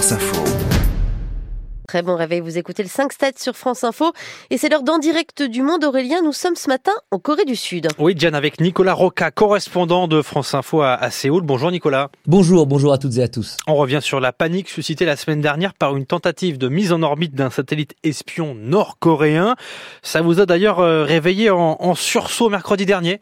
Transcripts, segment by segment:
France Info. Très bon réveil, vous écoutez le 5 Stats sur France Info et c'est l'heure d'en direct du monde Aurélien. Nous sommes ce matin en Corée du Sud. Oui, Diane, avec Nicolas Roca, correspondant de France Info à, à, Séoul. Bonjour Nicolas. Bonjour, bonjour à toutes et à tous. On revient sur la panique suscitée la semaine dernière par une tentative de mise en orbite d'un satellite espion nord-coréen. Ça vous a d'ailleurs euh, réveillé en, en sursaut mercredi dernier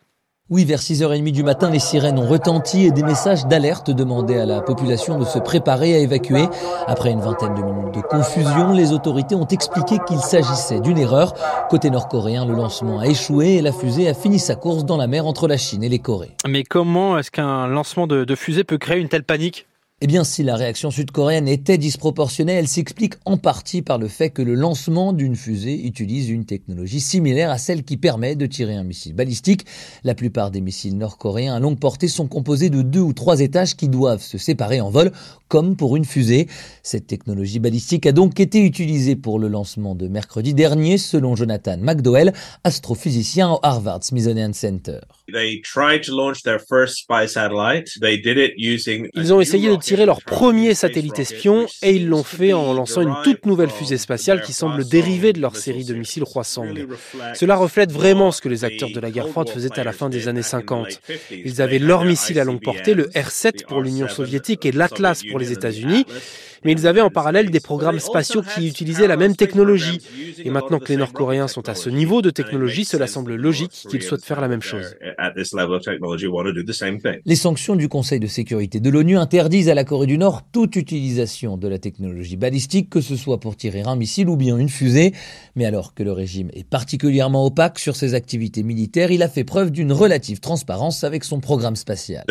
oui, vers 6h30 du matin, les sirènes ont retenti et des messages d'alerte demandaient à la population de se préparer à évacuer. Après une vingtaine de minutes de confusion, les autorités ont expliqué qu'il s'agissait d'une erreur. Côté nord-coréen, le lancement a échoué et la fusée a fini sa course dans la mer entre la Chine et les Corées. Mais comment est-ce qu'un lancement de, de fusée peut créer une telle panique? Eh bien, si la réaction sud-coréenne était disproportionnée, elle s'explique en partie par le fait que le lancement d'une fusée utilise une technologie similaire à celle qui permet de tirer un missile balistique. La plupart des missiles nord-coréens à longue portée sont composés de deux ou trois étages qui doivent se séparer en vol, comme pour une fusée. Cette technologie balistique a donc été utilisée pour le lancement de mercredi dernier, selon Jonathan McDowell, astrophysicien au Harvard Smithsonian Center. Ils ont essayé de tirer leur premier satellite espion et ils l'ont fait en lançant une toute nouvelle fusée spatiale qui semble dériver de leur série de missiles Hwasong. Cela reflète vraiment ce que les acteurs de la guerre froide faisaient à la fin des années 50. Ils avaient leur missile à longue portée, le R-7 pour l'Union soviétique et l'Atlas pour les États-Unis mais ils avaient en parallèle des programmes spatiaux qui utilisaient la même technologie. Et maintenant que les Nord-Coréens sont à ce niveau de technologie, cela semble logique qu'ils souhaitent faire la même chose. Les sanctions du Conseil de sécurité de l'ONU interdisent à la Corée du Nord toute utilisation de la technologie balistique, que ce soit pour tirer un missile ou bien une fusée. Mais alors que le régime est particulièrement opaque sur ses activités militaires, il a fait preuve d'une relative transparence avec son programme spatial.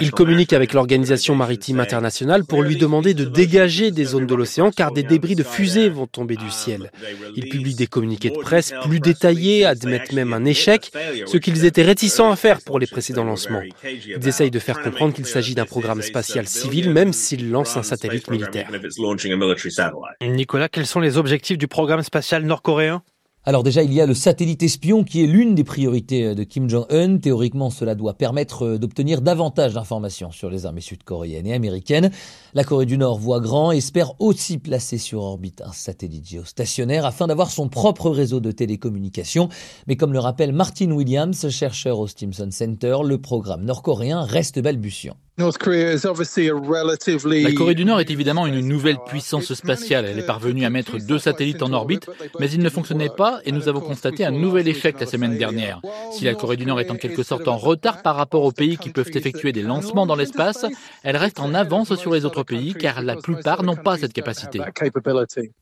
Il communique avec l'Organisation maritime internationale pour lui demander de dégager des zones de l'océan car des débris de fusées vont tomber du ciel. Ils publient des communiqués de presse plus détaillés, admettent même un échec, ce qu'ils étaient réticents à faire pour les précédents lancements. Ils essayent de faire comprendre qu'il s'agit d'un programme spatial civil même s'ils lancent un satellite militaire. Nicolas, quels sont les objectifs du programme spatial nord-coréen? Alors déjà, il y a le satellite espion qui est l'une des priorités de Kim Jong-un. Théoriquement, cela doit permettre euh, d'obtenir davantage d'informations sur les armées sud-coréennes et américaines. La Corée du Nord voit grand et espère aussi placer sur orbite un satellite géostationnaire afin d'avoir son propre réseau de télécommunications. Mais comme le rappelle Martin Williams, chercheur au Stimson Center, le programme nord-coréen reste balbutiant. La Corée du Nord est évidemment une nouvelle puissance spatiale. Elle est parvenue à mettre deux satellites en orbite, mais ils ne fonctionnaient pas et nous avons constaté un nouvel échec la semaine dernière. Si la Corée du Nord est en quelque sorte en retard par rapport aux pays qui peuvent effectuer des lancements dans l'espace, elle reste en avance sur les autres pays car la plupart n'ont pas cette capacité.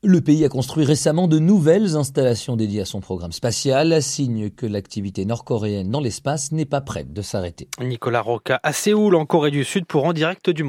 Le pays a construit récemment de nouvelles installations dédiées à son programme spatial, signe que l'activité nord-coréenne dans l'espace n'est pas prête de s'arrêter. Nicolas Roca à Séoul en Corée du Sud pour En direct du monde.